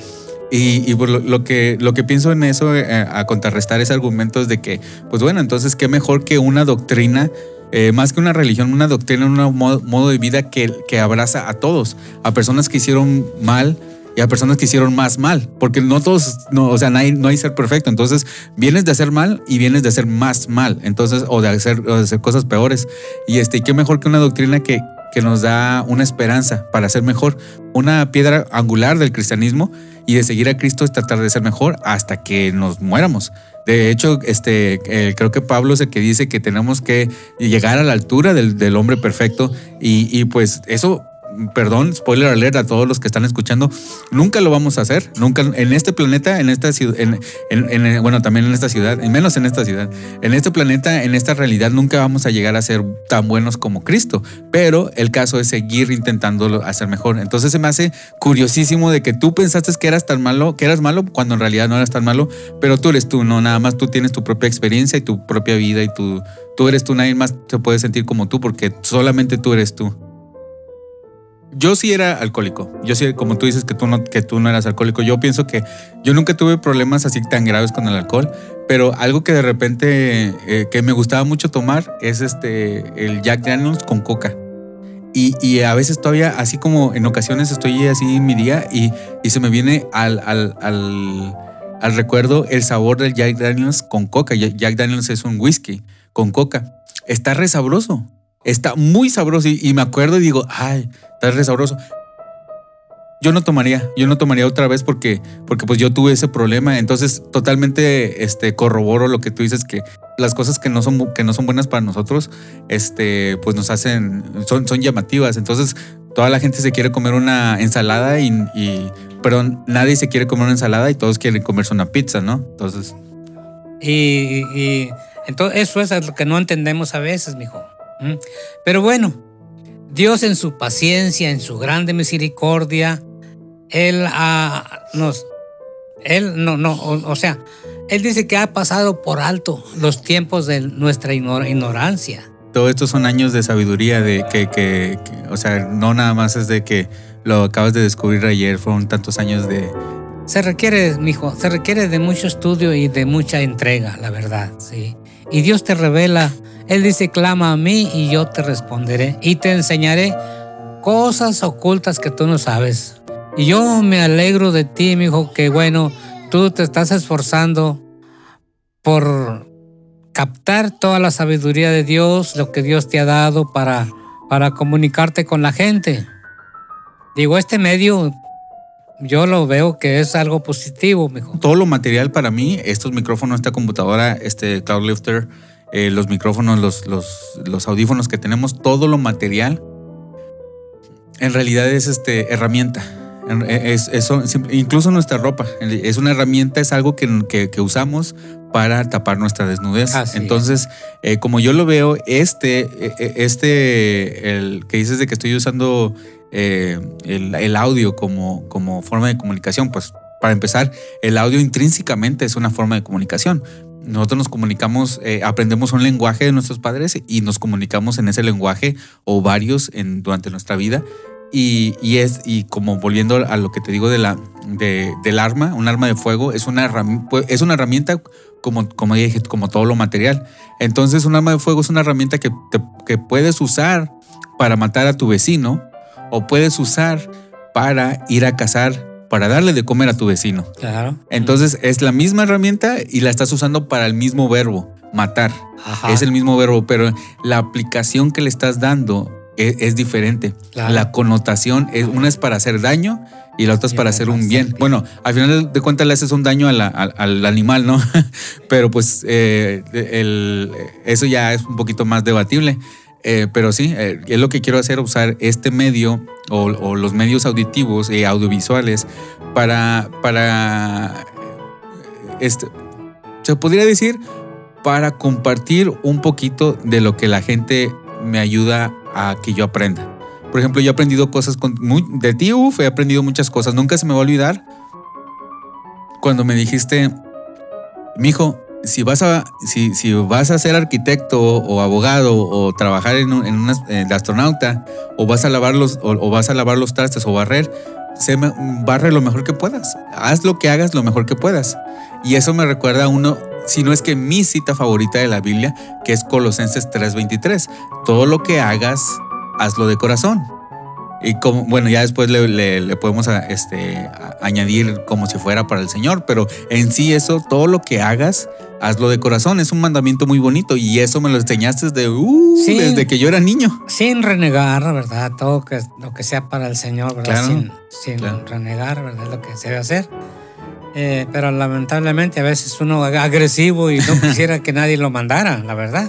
Y, pues lo, que, pienso en eso, eh, a contrarrestar ese argumento es de que, pues bueno, entonces qué mejor que una doctrina, eh, más que una religión, una doctrina, un modo, de vida que, que abraza a todos, a personas que hicieron mal y a personas que hicieron más mal, porque no todos, no, o sea, no hay, no hay ser perfecto. Entonces, vienes de hacer mal y vienes de hacer más mal, entonces, o de hacer, o de hacer cosas peores. Y este, qué mejor que una doctrina que, que nos da una esperanza para ser mejor, una piedra angular del cristianismo y de seguir a Cristo es tratar de ser mejor hasta que nos muéramos. De hecho, este, eh, creo que Pablo es el que dice que tenemos que llegar a la altura del, hombre perfecto y pues eso perdón, spoiler alert a todos los que están escuchando, nunca lo vamos a hacer, nunca en este planeta, en esta ciudad, en, en- en- bueno, también en esta ciudad, menos en esta ciudad, en este planeta, en esta realidad, nunca vamos a llegar a ser tan buenos como Cristo, pero el caso es seguir intentándolo hacer mejor. Entonces se me hace curiosísimo de que tú pensaste que eras tan malo, que eras malo, cuando en realidad no eras tan malo, pero tú eres tú, no, nada más tú tienes tu propia experiencia y tu propia vida y tú, tú eres tú, nadie más se puede sentir como tú porque solamente tú eres tú. Yo sí era alcohólico. Yo sí, como tú dices que tú no, que tú no eras alcohólico. Yo pienso que yo nunca tuve problemas así tan graves con el alcohol, pero algo que de repente eh, que me gustaba mucho tomar es este el Jack Daniels con coca. Y, y a veces todavía, así como en ocasiones estoy así en mi día y, y se me viene al, al, al, recuerdo el sabor del Jack Daniels con coca. Jack Daniels es un whisky con coca. Está re sabroso. Está muy sabroso y, me acuerdo y digo, ay, está re sabroso. Yo no tomaría, yo no tomaría otra vez porque, porque pues yo tuve ese problema. Entonces totalmente este, corroboro lo que tú dices que las cosas que no son, que no son buenas para nosotros, este, pues nos hacen, son, son llamativas. Entonces toda la gente se quiere comer una ensalada y, y, perdón, nadie se quiere comer una ensalada y todos quieren comerse una pizza, ¿no? Entonces, Y, y entonces eso es lo que no entendemos a veces, mijo. ¿Mm? Pero bueno, Dios en su paciencia, en su grande misericordia, Él ah, nos, Él no, no, o, o sea, Él dice que ha pasado por alto los tiempos de nuestra ignor- ignorancia. todo esto son años de sabiduría, de que, que, que- o sea, no nada más es de que lo acabas de descubrir ayer, fueron tantos años de, Se requiere, mijo, se requiere de mucho estudio y de mucha entrega, la verdad, sí. Y Dios te revela, Él dice, clama a mí y yo te responderé y te enseñaré cosas ocultas que tú no sabes. Y yo me alegro de ti, mijo, que bueno, tú te estás esforzando por captar toda la sabiduría de Dios, lo que Dios te ha dado para, para comunicarte con la gente. Digo, este medio yo lo veo que es algo positivo, mijo. todo lo material para mí, estos micrófonos, esta computadora, este Cloudlifter, eh, los micrófonos, los, los, los audífonos que tenemos, todo lo material, en realidad es este herramienta. En- eh, Es, incluso nuestra ropa es una herramienta, es algo que, que- que usamos para tapar nuestra desnudez. Así. Entonces, eh, como yo lo veo, este, este, el que dices de que estoy usando eh, el, el audio como, como forma de comunicación, pues para empezar, el audio intrínsecamente es una forma de comunicación. Nosotros nos comunicamos, eh, aprendemos un lenguaje de nuestros padres y nos comunicamos en ese lenguaje o varios durante nuestra vida. Y, es, y como volviendo a lo que te digo del arma, un arma de fuego es una, herrami- pu- es una herramienta como, dije, como todo lo material. Entonces, un arma de fuego es una herramienta que, que puedes usar para matar a tu vecino o puedes usar para ir a cazar, para darle de comer a tu vecino. Claro. Entonces es la misma herramienta y la estás usando para el mismo verbo, matar. Ajá. Es el mismo verbo, pero la aplicación que le estás dando es, es diferente. Claro. La connotación es una es para hacer daño y la otra es para hacer un bien. Bueno, al final de cuentas le haces un daño a la- al, al animal, ¿no? [laughs] pero pues eh, el- eso ya es un poquito más debatible. Eh, pero sí, eh, es lo que quiero hacer, usar este medio o, los medios auditivos y audiovisuales para, para este, se podría decir, para compartir un poquito de lo que la gente me ayuda a que yo aprenda. Por ejemplo, yo he aprendido cosas de ti, uf, he aprendido muchas cosas. Nunca se me va a olvidar cuando me dijiste, mijo, si vas a, si, si vas a ser arquitecto o abogado o trabajar en, un- en una eh, astronauta o vas a lavar los o, vas a lavar los trastes o barrer, sé me- barre lo mejor que puedas. Haz lo que hagas lo mejor que puedas. Y eso me recuerda a uno, si no es que mi cita favorita de la Biblia, que es Colosenses 3:23. Todo lo que hagas, hazlo de corazón. Y como, bueno, ya después le, le- le podemos a- este, a- añadir como si fuera para el Señor, pero en sí eso, todo lo que hagas, hazlo de corazón. Es un mandamiento muy bonito y eso me lo enseñaste desde, uh, desde que yo era niño. Sin renegar, ¿verdad? Todo que, lo que sea para el Señor, ¿verdad? Claro, sin sin claro. renegar, ¿verdad? Lo que se debe hacer. Eh, pero lamentablemente a veces uno ag- agresivo y no [laughs] quisiera que nadie lo mandara, la verdad.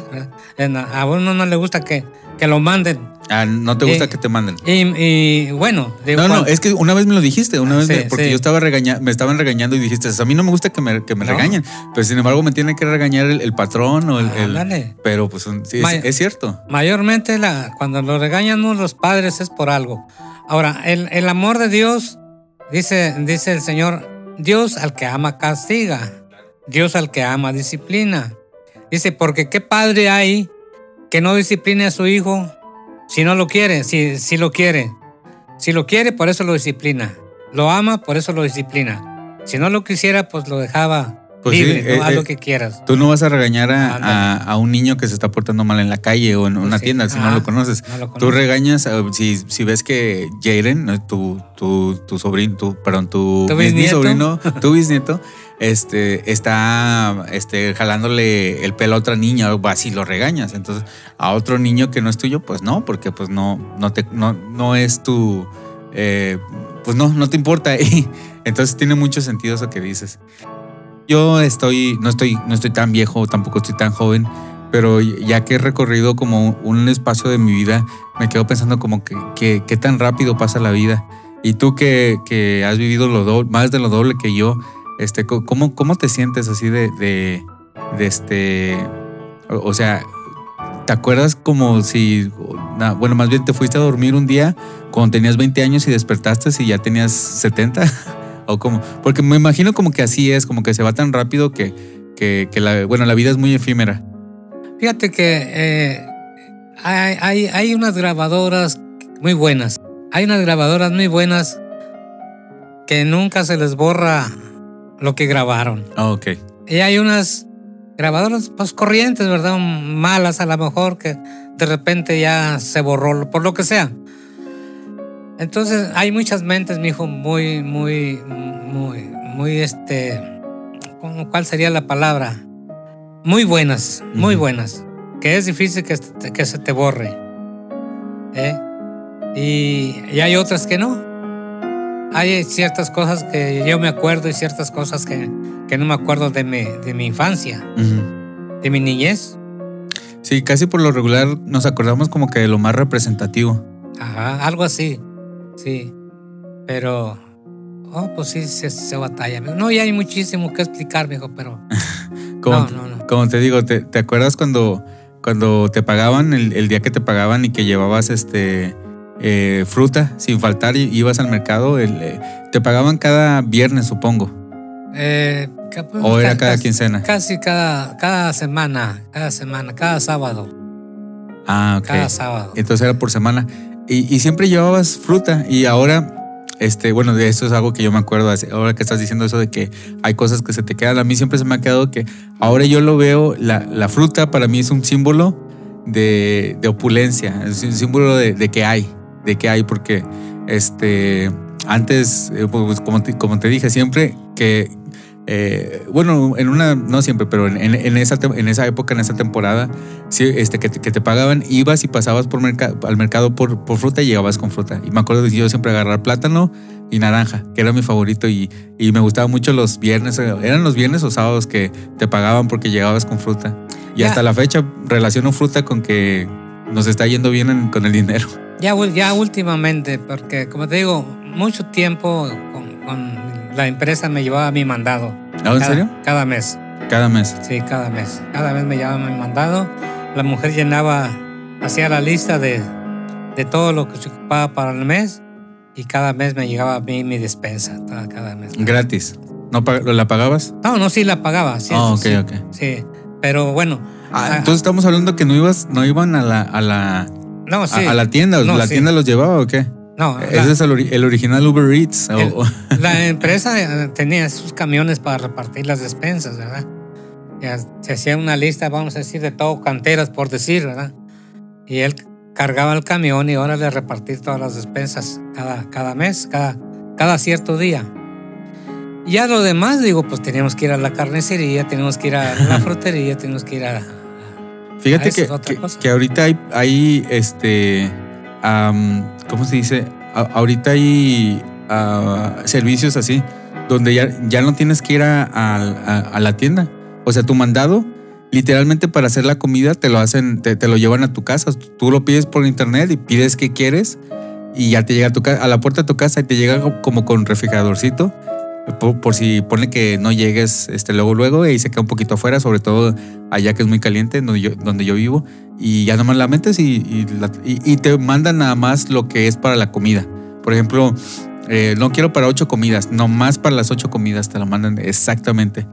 En- A uno no le gusta que, que lo manden. Ah, no te gusta Eh, que te manden. Y, y, bueno, digo, No, no, cuando- es que una vez me lo dijiste, una Ah, vez, sí, me- porque sí. yo estaba regañando, me estaban regañando y dijiste, a mí no me gusta que me, que me No. regañen, pero sin embargo me tiene que regañar el, el patrón o el... pero pues sí, es, es cierto. Mayormente la, cuando lo regañan los padres es por algo. Ahora, el, el amor de Dios, dice, dice el Señor, Dios al que ama castiga, Dios al que ama disciplina. Dice, porque qué padre hay que no discipline a su hijo si no lo quiere, si, si lo quiere. Si lo quiere, por eso lo disciplina. Lo ama, por eso lo disciplina. Si no lo quisiera, pues lo dejaba Pues sí, eh, haz eh, lo que quieras. Tú no vas a regañar a, a- a un niño que se está portando mal en la calle o en una Pues sí. tienda si no lo conoces. no lo Tú regañas, eh, si, si ves que Jaden, eh, tu, tu, tu sobrino, tu, perdón, tu, ¿Tu bis- mi bisnieto? sobrino, [laughs] tu bisnieto, este, está este, jalándole el pelo a otra niña, o así lo regañas. Entonces, a otro niño que no es tuyo, pues no, porque pues no, no, te, no, no es tu, eh, pues no, no te importa. [laughs] Entonces tiene mucho sentido eso que dices. Yo estoy, no estoy, no estoy tan viejo, tampoco estoy tan joven, pero ya que he recorrido como un espacio de mi vida, me quedo pensando como que, que- qué tan rápido pasa la vida. Y tú que, que has vivido lo doble, más de lo doble que yo, este, ¿cómo, cómo te sientes así de, de, de este, o, sea, ¿te acuerdas como si, bueno, más bien te fuiste a dormir un día cuando tenías 20 años y despertaste y ya tenías 70? [laughs] ¿O cómo? Porque me imagino como que así es, como que se va tan rápido que, que, que la, bueno, la vida es muy efímera. Fíjate que eh, hay, hay, hay unas grabadoras muy buenas. Hay unas grabadoras muy buenas que nunca se les borra lo que grabaron. Ah, ok. Y hay unas grabadoras pues corrientes, ¿verdad? Malas a lo mejor que de repente ya se borró por lo que sea. Entonces hay muchas mentes, mi hijo, muy, muy, muy, muy, este, ¿cómo- ¿cuál sería la palabra? Muy buenas, muy buenas, que es difícil que, se- que se te borre. ¿eh? Y, y hay otras que no. Hay ciertas cosas que yo me acuerdo y ciertas cosas que, que no me acuerdo de mi, de mi infancia, de mi niñez. Sí, casi por lo regular nos acordamos como que de lo más representativo. Ajá, algo así. Sí. Pero. Oh, pues sí, se, se batalla. No, y hay muchísimo que explicar, mijo, pero. [laughs] Como, No, no, no. como te digo, ¿te, te acuerdas cuando, cuando te pagaban, el, el día que te pagaban y que llevabas este eh, fruta sin faltar y ibas al mercado? El, eh, te pagaban cada viernes, supongo. Eh, pues, ¿O era ca- cada casi- quincena? Casi cada, cada semana, cada semana, cada sábado, Ah, ok. cada sábado. Entonces era por semana. Y, y siempre llevabas fruta. Y ahora, este, bueno, de eso es algo que yo me acuerdo. Ahora que estás diciendo eso de que hay cosas que se te quedan. A mí siempre se me ha quedado que ahora yo lo veo, la, fruta para mí es un símbolo de, de opulencia. Es un símbolo de, que hay. De que hay. Porque este, antes, eh, pues como te dije, siempre que eh, bueno, en una, no siempre, pero en, en, esa, en esa época, en esa temporada, sí, este, que, te, que te pagaban, ibas y pasabas por al mercado por, por, fruta y llegabas con fruta. Y me acuerdo de yo siempre agarrar plátano y naranja, que era mi favorito y, y me gustaba mucho los viernes, eran los viernes o sábados que te pagaban porque llegabas con fruta. Y hasta la fecha relaciono fruta con que nos está yendo bien con el dinero. Ya, ya últimamente, porque como te digo, mucho tiempo con, con la empresa me llevaba mi mandado. ¿Ah, en serio? Cada mes. Cada mes. Sí, cada mes. Cada mes me llevaba mi mandado. La mujer llenaba, hacía la lista de, de todo lo que se ocupaba para el mes y cada mes me llegaba a mí mi despensa. Cada, mes. ¿Gratis? ¿No la pagabas? No, no, sí la pagaba. Sí, oh, ok, ok. Sí, pero bueno. Ah, entonces estamos hablando que no ibas, no iban a la, a la, no, sí. a, la tienda, ¿la tienda los llevaba o qué? No. Ese es el, original Uber Eats. [laughs] la empresa eh, tenía sus camiones para repartir las despensas, ¿verdad? se hacía una lista, vamos a decir, de todo canteras, por decir, ¿verdad? Y él cargaba el camión y ahora le repartir todas las despensas cada, cada mes, cada, cada cierto día. Y ya lo demás, digo, pues teníamos que ir a la carnicería, tenemos que ir a la [laughs] frutería, tenemos que ir a. Fíjate que, que, ahorita hay, hay este ¿cómo se dice? ahorita hay ah, servicios así, donde ya, ya no tienes que ir a, la tienda. O sea, tu mandado, literalmente para hacer la comida, te lo hacen, te, lo llevan a tu casa. Tú lo pides por internet y pides qué quieres y ya te llega a, a la puerta de tu casa y te llega como con refrigeradorcito. Por, si pone que no llegues este, luego, luego y se queda un poquito afuera, sobre todo allá que es muy caliente, donde yo, vivo y ya nomás la metes y, te mandan nada más lo que es para la comida. Por ejemplo, eh, no quiero para ocho comidas, nomás para las ocho comidas te lo mandan exactamente.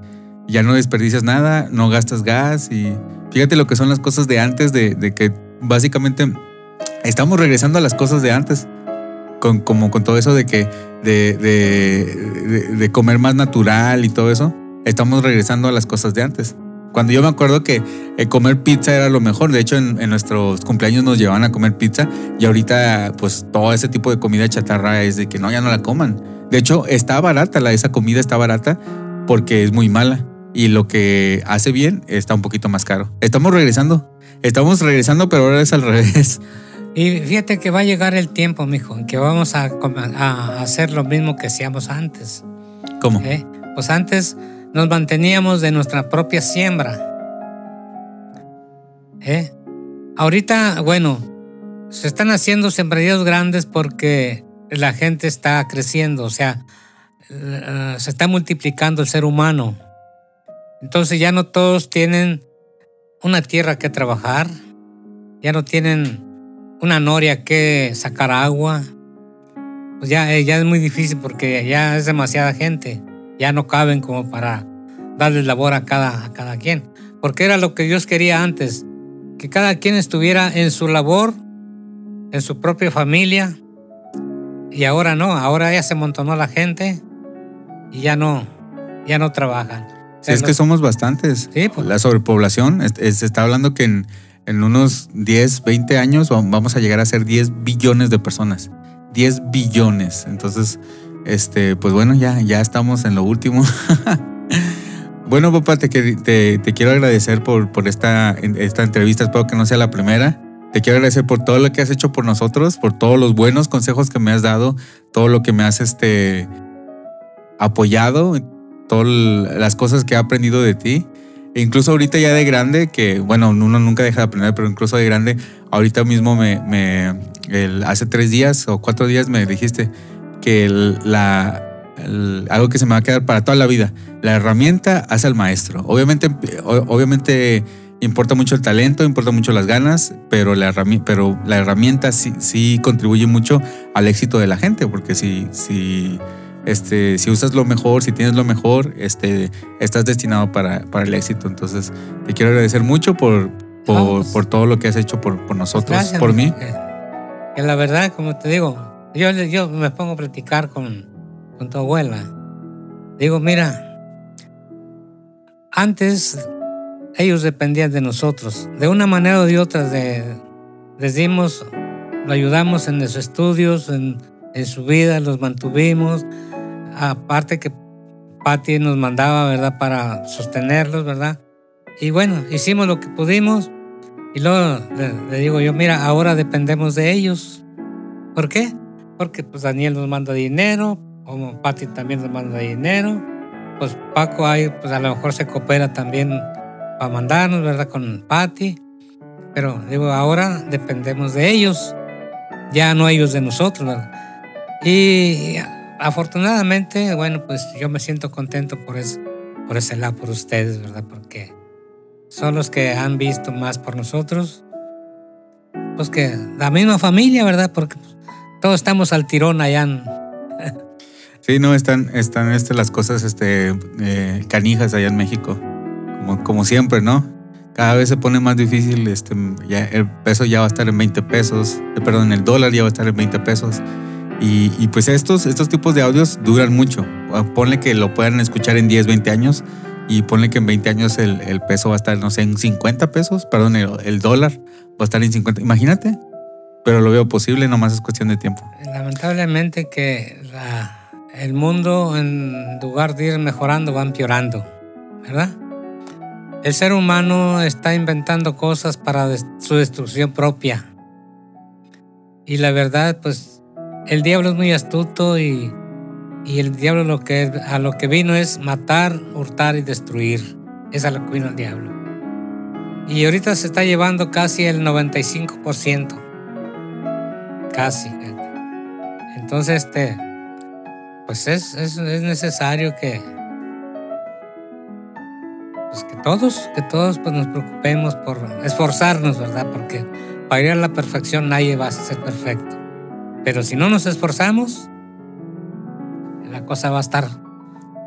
Ya no desperdicias nada, no gastas gas y fíjate lo que son las cosas de antes, de, que básicamente estamos regresando a las cosas de antes. Con, como con todo eso de que de, de, de comer más natural y todo eso, estamos regresando a las cosas de antes. Cuando yo me acuerdo que eh, comer pizza era lo mejor, de hecho en, nuestros cumpleaños nos llevaban a comer pizza y ahorita pues todo ese tipo de comida chatarra es de que no, ya no la coman. De hecho está barata, la, esa comida está barata porque es muy mala y lo que hace bien está un poquito más caro. Estamos regresando, estamos regresando pero ahora es al [laughs] revés. Y fíjate que va a llegar el tiempo, mijo, en que vamos a, a hacer lo mismo que hacíamos antes. ¿Cómo? ¿Eh? Pues antes nos manteníamos de nuestra propia siembra. ¿Eh? Ahorita, bueno, se están haciendo sembradíos grandes porque la gente está creciendo, o sea, eh, se está multiplicando el ser humano. Entonces ya no todos tienen una tierra que trabajar, ya no tienen una noria que sacar agua. Pues ya, ya es muy difícil porque ya es demasiada gente ya no caben como para darle labor a cada, a cada quien. Porque era lo que Dios quería antes, que cada quien estuviera en su labor, en su propia familia. Y ahora no, ahora ya se montonó la gente y ya no, ya no trabajan. es que somos bastantes. Sí, pues. La sobrepoblación, se está hablando que en, en unos 10, 20 años vamos a llegar a ser 10 billones de personas. 10 billones. Entonces, este, pues bueno, ya, ya estamos en lo último. [laughs] bueno, papá, te, quiero agradecer por, por esta, esta entrevista. Espero que no sea la primera. Te quiero agradecer por todo lo que has hecho por nosotros, por todos los buenos consejos que me has dado, todo lo que me has este, apoyado, todas las cosas que he aprendido de ti. Incluso ahorita ya de grande, que bueno, uno nunca deja de aprender, pero incluso de grande, ahorita mismo me, hace tres días o cuatro días me dijiste, que la, algo que se me va a quedar para toda la vida. La herramienta hace al maestro. Obviamente, obviamente importa mucho el talento, importa mucho las ganas, pero la, pero la herramienta sí, sí contribuye mucho al éxito de la gente, porque si, si, este, si usas lo mejor, si tienes lo mejor, este, estás destinado para, para el éxito. Entonces, te quiero agradecer mucho por, por, pues por todo lo que has hecho por, por nosotros, por mí. Que la verdad, como te digo, yo, yo me pongo a platicar con, con tu abuela. Digo, mira, antes ellos dependían de nosotros. De una manera o de otra, de, les dimos, lo ayudamos en sus estudios, en, en su vida, los mantuvimos. Aparte que Patti nos mandaba, ¿verdad? Para sostenerlos, ¿verdad? Y bueno, hicimos lo que pudimos. Y luego le, digo yo, mira, ahora dependemos de ellos. ¿Por qué? Porque pues Daniel nos manda dinero, como Patti también nos manda dinero. Pues Paco ahí, pues a lo mejor se coopera también para mandarnos, ¿verdad? Con Patti. Pero digo, ahora dependemos de ellos. Ya no ellos de nosotros, ¿verdad? Y afortunadamente, bueno, pues yo me siento contento por, eso, por ese lado, por ustedes, ¿verdad? Porque son los que han visto más por nosotros. Pues que la misma familia, ¿verdad? Porque todos estamos al tirón allá. En... Sí, no, están, están este, las cosas este, eh, canijas allá en México. Como, como siempre, ¿no? Cada vez se pone más difícil. Este, ya el peso ya va a estar en 20 pesos. eh, Perdón, el dólar ya va a estar en 20 pesos. Y, y pues estos, estos tipos de audios duran mucho. Ah, Ponle que lo puedan escuchar en 10, 20 años. Y ponle que en 20 años el, el peso va a estar, no sé, en 50 pesos. Perdón, el, el dólar va a estar en 50. Imagínate. Pero lo veo posible, nomás es cuestión de tiempo. Lamentablemente que la- el mundo en lugar de ir mejorando va empeorando, ¿verdad? El ser humano está inventando cosas para su destrucción propia. Y la verdad, pues el diablo es muy astuto y, y el diablo a lo que vino es matar, hurtar y destruir. Es a lo que vino el diablo. Y ahorita se está llevando casi el 95%. Casi. Entonces, este, pues es, es, es necesario que, pues que todos, que todos pues nos preocupemos por esforzarnos, ¿verdad? Porque para ir a la perfección nadie va a ser perfecto. Pero si no nos esforzamos, la cosa va a estar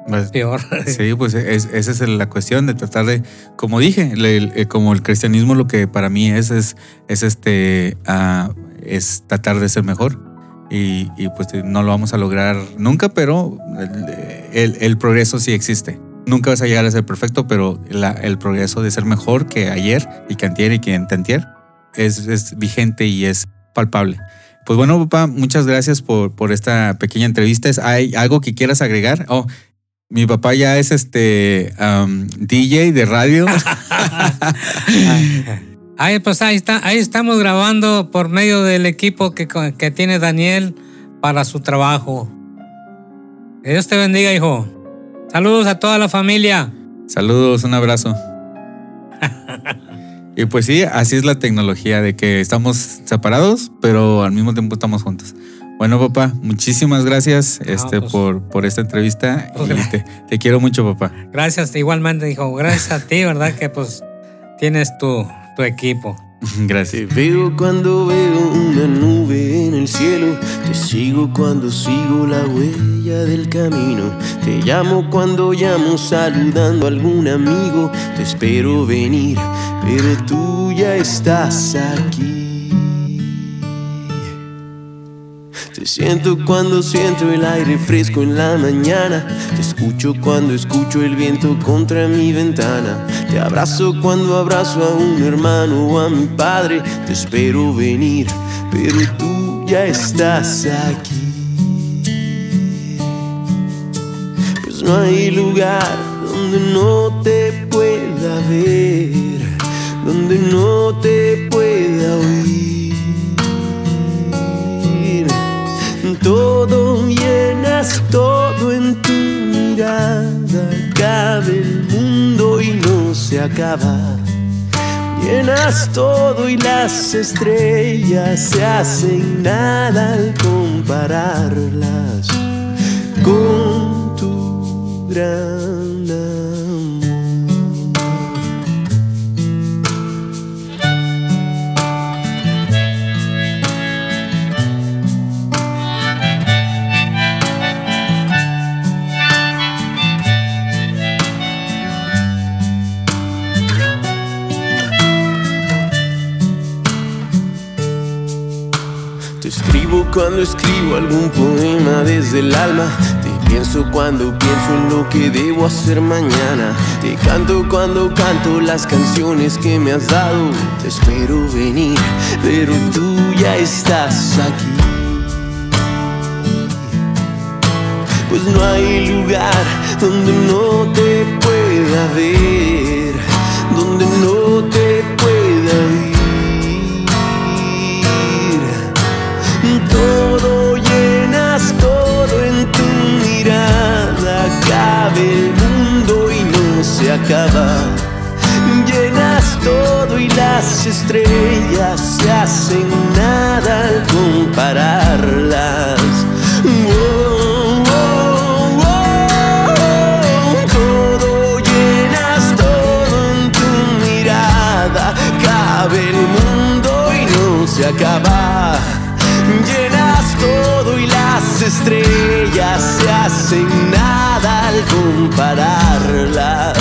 Pues, peor. [laughs] Sí, pues es- esa es la cuestión de tratar de, como dije, le- eh, como el cristianismo lo que para mí es, es, es este, ah, es tratar de ser mejor. Y, y, pues no lo vamos a lograr nunca, pero el, el- el progreso sí existe. Nunca vas a llegar a ser perfecto, pero la- el progreso de ser mejor que ayer y que antier y que antier es, es vigente y es palpable. Pues bueno, papá, muchas gracias por, por esta pequeña entrevista. ¿Hay algo que quieras agregar? Oh, mi papá ya es este DJ de radio. [laughs] Ahí, pues ahí está, ahí estamos grabando por medio del equipo que, que tiene Daniel para su trabajo. Que Dios te bendiga, hijo. Saludos a toda la familia. Saludos, un abrazo. [laughs] y pues sí, así es la tecnología, de que estamos separados, pero al mismo tiempo estamos juntos. Bueno, papá, muchísimas gracias este, pues. por, por esta entrevista. Pues, y te, te quiero mucho, papá. Gracias, igualmente, hijo. Gracias a ti, ¿verdad? Que pues tienes tu, tu equipo. [laughs] Gracias. Te veo cuando veo una nube el cielo. Te sigo cuando sigo la huella del camino. Te llamo cuando llamo saludando a algún amigo. Te espero venir, pero tú ya estás aquí. Te siento cuando siento el aire fresco en la mañana. Te escucho cuando escucho el viento contra mi ventana. Te abrazo cuando abrazo a un hermano o a mi padre. Te espero venir, pero tú ya estás aquí. Pues no hay lugar donde no te pueda ver, donde no te pueda oír. Todo llenas todo en tu mirada. Cabe el mundo y no se acaba. Llenas todo y las estrellas se hacen nada al compararlas con tu gran cuando escribo algún poema desde el alma. Te pienso cuando pienso en lo que debo hacer mañana. Te canto cuando canto las canciones que me has dado. Te espero venir, pero tú ya estás aquí. Pues no hay lugar donde no te pueda ver, donde no te pueda Todo llenas todo en tu mirada, cabe el mundo y no se acaba. Llenas todo y las estrellas se hacen nada al compararlas. Oh, todo llenas todo en tu mirada, cabe el mundo y no se acaba. Estrellas se hacen nada al compararlas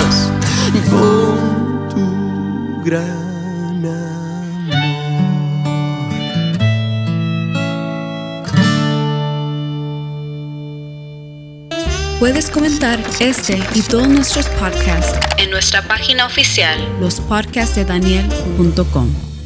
con tu gran amor. Puedes comentar este y todos nuestros podcasts en nuestra página oficial, lospodcastdedaniel.com.